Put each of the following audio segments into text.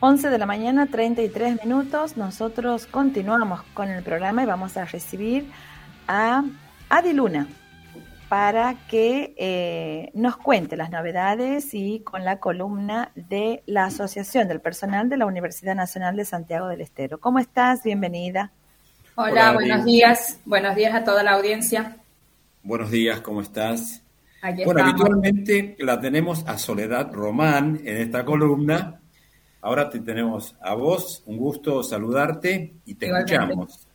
11 de la mañana, 33 minutos. Nosotros continuamos con el programa y vamos a recibir a Adi Luna para que eh, nos cuente las novedades y con la columna de la Asociación del Personal de la Universidad Nacional de Santiago del Estero. ¿Cómo estás? Bienvenida. Hola, buenos días. Buenos días a toda la audiencia. Buenos días, ¿cómo estás? bueno, habitualmente la tenemos a Soledad Román en esta columna Ahora te tenemos a vos, un gusto saludarte y te escuchamos.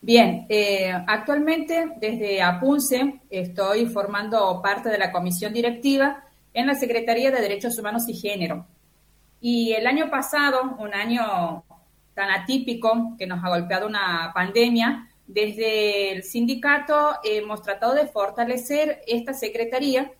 Bien, eh, actualmente desde APUNCE estoy formando parte de la comisión directiva en la Secretaría de Derechos Humanos y Género. Y el año pasado, un año tan atípico que nos ha golpeado una pandemia, desde el sindicato hemos tratado de fortalecer esta secretaría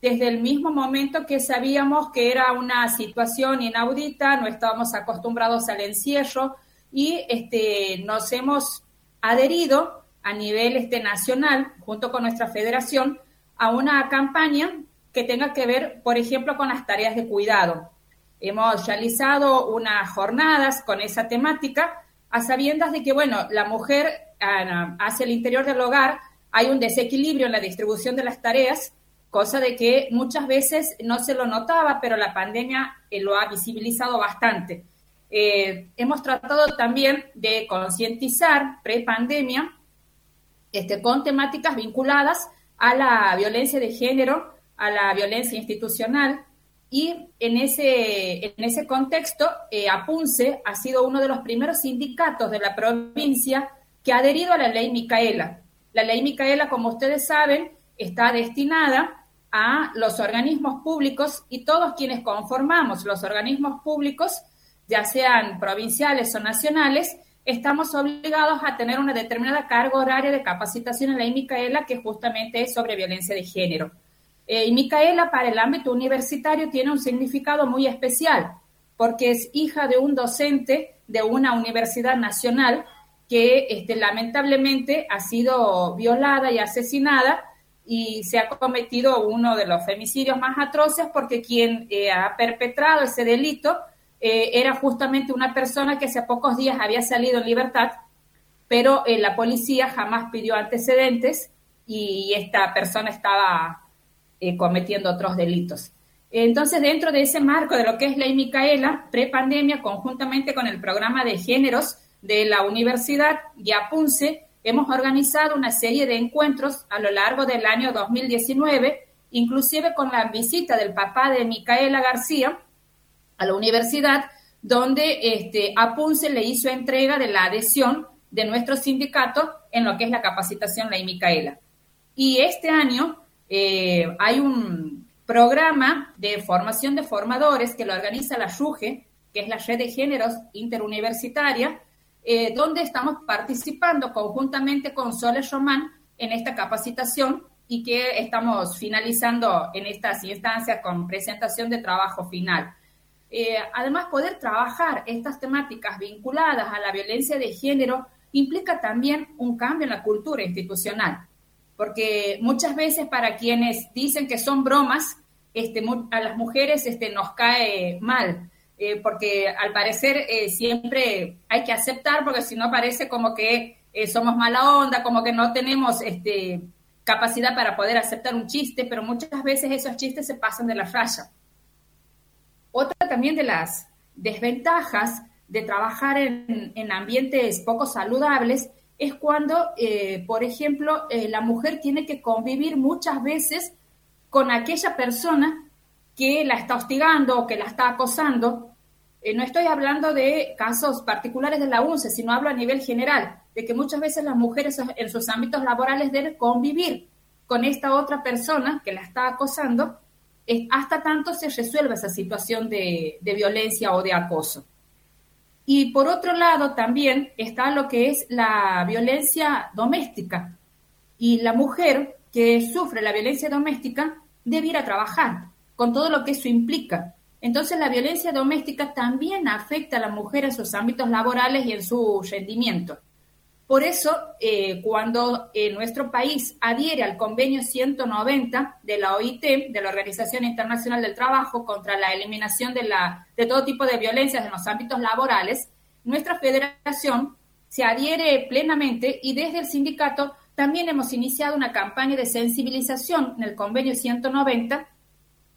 desde el mismo momento que sabíamos que era una situación inaudita, no estábamos acostumbrados al encierro y este, nos hemos adherido a nivel este, nacional, junto con nuestra federación, a una campaña que tenga que ver, por ejemplo, con las tareas de cuidado. Hemos realizado unas jornadas con esa temática, a sabiendas de que, bueno, la mujer ah, hacia el interior del hogar hay un desequilibrio en la distribución de las tareas cosa de que muchas veces no se lo notaba, pero la pandemia eh, lo ha visibilizado bastante. Eh, hemos tratado también de concientizar pre-pandemia este, con temáticas vinculadas a la violencia de género, a la violencia institucional, y en ese, en ese contexto, eh, APUNCE ha sido uno de los primeros sindicatos de la provincia que ha adherido a la ley Micaela. La ley Micaela, como ustedes saben, está destinada a los organismos públicos y todos quienes conformamos los organismos públicos, ya sean provinciales o nacionales, estamos obligados a tener una determinada carga horaria de capacitación en la Micaela que justamente es sobre violencia de género. Eh, y Micaela para el ámbito universitario tiene un significado muy especial porque es hija de un docente de una universidad nacional que este, lamentablemente ha sido violada y asesinada y se ha cometido uno de los femicidios más atroces porque quien eh, ha perpetrado ese delito eh, era justamente una persona que hace pocos días había salido en libertad, pero eh, la policía jamás pidió antecedentes y esta persona estaba cometiendo otros delitos. Entonces, dentro de ese marco de lo que es Ley Micaela, pre-pandemia, conjuntamente con el programa de géneros de la universidad, Yapunce, hemos organizado una serie de encuentros a lo largo del año 2019, inclusive con la visita del papá de Micaela García a la universidad, donde este, Apunce le hizo entrega de la adhesión de nuestro sindicato en lo que es la capacitación Ley Micaela. Y este año eh, hay un programa de formación de formadores que lo organiza la RUGE, que es la Red de Géneros Interuniversitaria, eh, donde estamos participando conjuntamente con Soles Román en esta capacitación y que estamos finalizando en estas instancias con presentación de trabajo final. Eh, además, poder trabajar estas temáticas vinculadas a la violencia de género implica también un cambio en la cultura institucional, porque muchas veces para quienes dicen que son bromas, este, a las mujeres este, nos cae mal eh, porque al parecer eh, siempre hay que aceptar, porque si no parece como que eh, somos mala onda, como que no tenemos este, capacidad para poder aceptar un chiste, pero muchas veces esos chistes se pasan de la raya. Otra también de las desventajas de trabajar en, en ambientes poco saludables es cuando, por ejemplo, la mujer tiene que convivir muchas veces con aquella persona que la está hostigando o que la está acosando. Eh, no estoy hablando de casos particulares de la UNCE, sino hablo a nivel general, de que muchas veces las mujeres en sus ámbitos laborales deben convivir con esta otra persona que la está acosando hasta tanto se resuelva esa situación de, de violencia o de acoso. Y por otro lado también está lo que es la violencia doméstica. Y la mujer que sufre la violencia doméstica debe ir a trabajar, con todo lo que eso implica. Entonces la violencia doméstica también afecta a la mujer en sus ámbitos laborales y en su rendimiento. Por eso, eh, cuando nuestro país adhiere al convenio 190 de la OIT, de la Organización Internacional del Trabajo, contra la eliminación de todo tipo de violencias en los ámbitos laborales, nuestra federación se adhiere plenamente y desde el sindicato también hemos iniciado una campaña de sensibilización en el convenio 190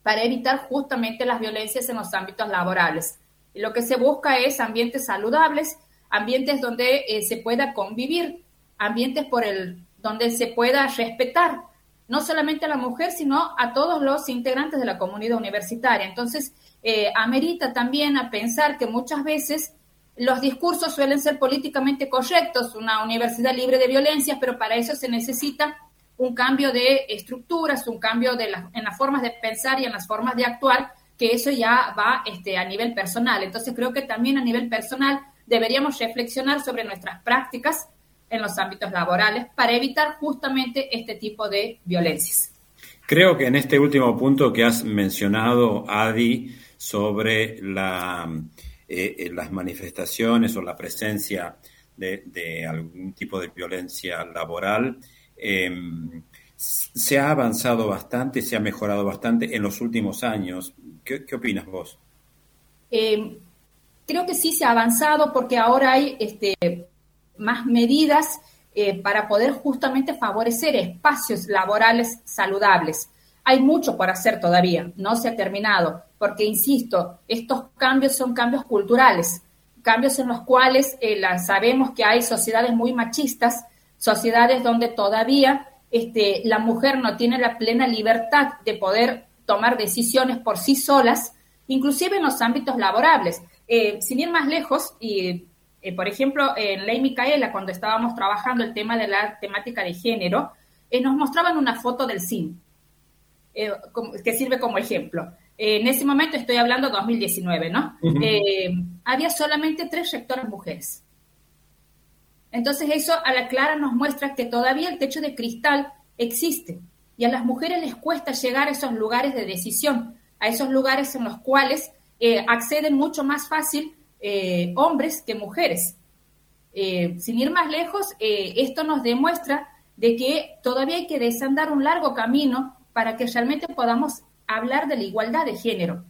para evitar justamente las violencias en los ámbitos laborales. Y lo que se busca es ambientes saludables, ambientes donde eh, se pueda convivir, ambientes por el donde se pueda respetar no solamente a la mujer, sino a todos los integrantes de la comunidad universitaria. Entonces, eh, amerita también a pensar que muchas veces los discursos suelen ser políticamente correctos, una universidad libre de violencias, pero para eso se necesita un cambio de estructuras, un cambio de en las formas de pensar y en las formas de actuar, que eso ya va este, a nivel personal. Entonces creo que también a nivel personal deberíamos reflexionar sobre nuestras prácticas en los ámbitos laborales para evitar justamente este tipo de violencias. Creo que en este último punto que has mencionado, Adi, sobre la eh, las manifestaciones o la presencia de, algún tipo de violencia laboral. Em, se ha avanzado bastante, se ha mejorado bastante en los últimos años. ¿Qué, opinas vos? Em, creo que sí se ha avanzado porque ahora hay este, más medidas eh, para poder justamente favorecer espacios laborales saludables. Hay mucho por hacer todavía, no se ha terminado, porque, insisto, estos cambios son cambios culturales, cambios en los cuales eh, sabemos que hay sociedades muy machistas, sociedades donde todavía este, la mujer no tiene la plena libertad de poder tomar decisiones por sí solas, inclusive en los ámbitos laborables. Eh, sin ir más lejos, y eh, por ejemplo, en Ley Micaela, cuando estábamos trabajando el tema de la temática de género, nos mostraban una foto del CIN, que sirve como ejemplo en ese momento estoy hablando 2019, ¿no? Eh, había solamente tres rectoras mujeres. Entonces eso a la clara nos muestra que todavía el techo de cristal existe y a las mujeres les cuesta llegar a esos lugares de decisión, a esos lugares en los cuales eh, acceden mucho más fácil eh, hombres que mujeres. sin ir más lejos, esto nos demuestra de que todavía hay que desandar un largo camino para que realmente podamos hablar de la igualdad de género.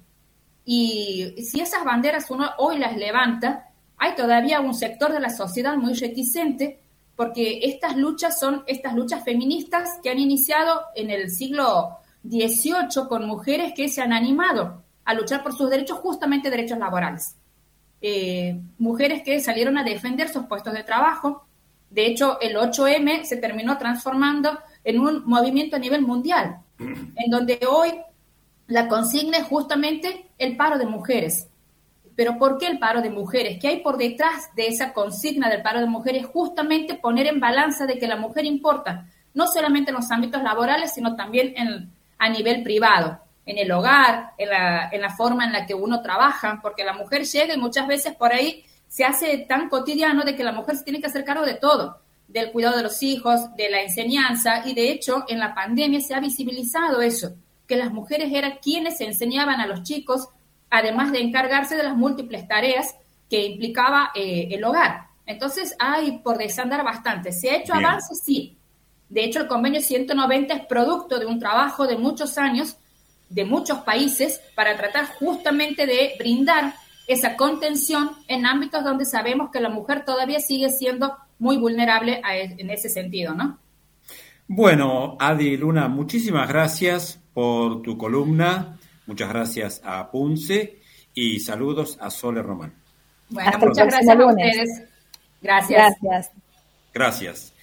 Y si esas banderas uno hoy las levanta, hay todavía un sector de la sociedad muy reticente porque estas luchas son estas luchas feministas que han iniciado en el siglo XVIII con mujeres que se han animado a luchar por sus derechos, justamente derechos laborales. Eh, mujeres que salieron a defender sus puestos de trabajo. De hecho, el 8M se terminó transformando en un movimiento a nivel mundial, en donde hoy la consigna es justamente el paro de mujeres. Pero ¿por qué el paro de mujeres? ¿Qué hay por detrás de esa consigna del paro de mujeres? Justamente poner en balanza de que la mujer importa, no solamente en los ámbitos laborales, sino también en, a nivel privado, en el hogar, en la, en la forma en la que uno trabaja, porque la mujer llega y muchas veces por ahí se hace tan cotidiano de que la mujer se tiene que hacer cargo de todo, del cuidado de los hijos, de la enseñanza, y de hecho en la pandemia se ha visibilizado eso que las mujeres eran quienes enseñaban a los chicos, además de encargarse de las múltiples tareas que implicaba eh, el hogar. Entonces hay por desandar bastante. ¿Se ha hecho avance? Sí. De hecho, el convenio 190 es producto de un trabajo de muchos años, de muchos países, para tratar justamente de brindar esa contención en ámbitos donde sabemos que la mujer todavía sigue siendo muy vulnerable e, en ese sentido, ¿no? Bueno, Adi Luna, muchísimas gracias por tu columna. Muchas gracias a Punce y saludos a Sole Román. Bueno, muchas gracias a ustedes. Gracias. Gracias. Gracias.